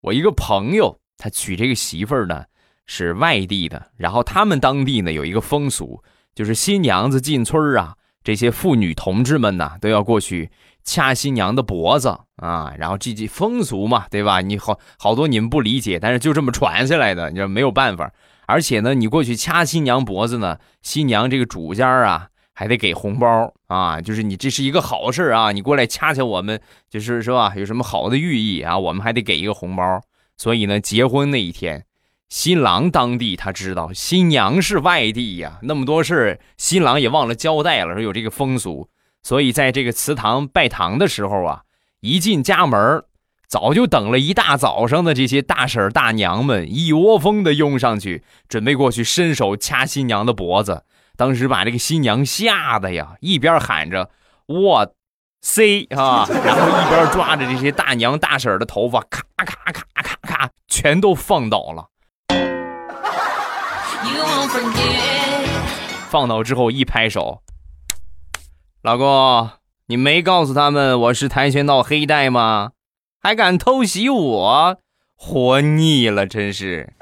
我一个朋友，他娶这个媳妇儿呢是外地的，然后他们当地呢有一个风俗，就是新娘子进村啊，这些妇女同志们呢都要过去掐新娘的脖子啊，然后这这风俗嘛，对吧？你好好多你们不理解，但是就这么传下来的，你说没有办法。而且呢，你过去掐新娘脖子呢，新娘这个主家啊还得给红包啊，就是你这是一个好事啊，你过来掐掐我们，就是是吧？有什么好的寓意啊？我们还得给一个红包。所以呢，结婚那一天，新郎当地他知道新娘是外地呀，那么多事，新郎也忘了交代了，说有这个风俗，所以在这个祠堂拜堂的时候啊，一进家门早就等了一大早上的这些大婶大娘们一窝蜂的拥上去，准备过去伸手掐新娘的脖子。当时把这个新娘吓得呀，一边喊着“我 C” ”啊，然后一边抓着这些大娘大婶的头发，咔咔咔咔咔，全都放倒了。放倒之后一拍手，老公，你没告诉他们我是跆拳道黑带吗？还敢偷袭我，活腻了，真是。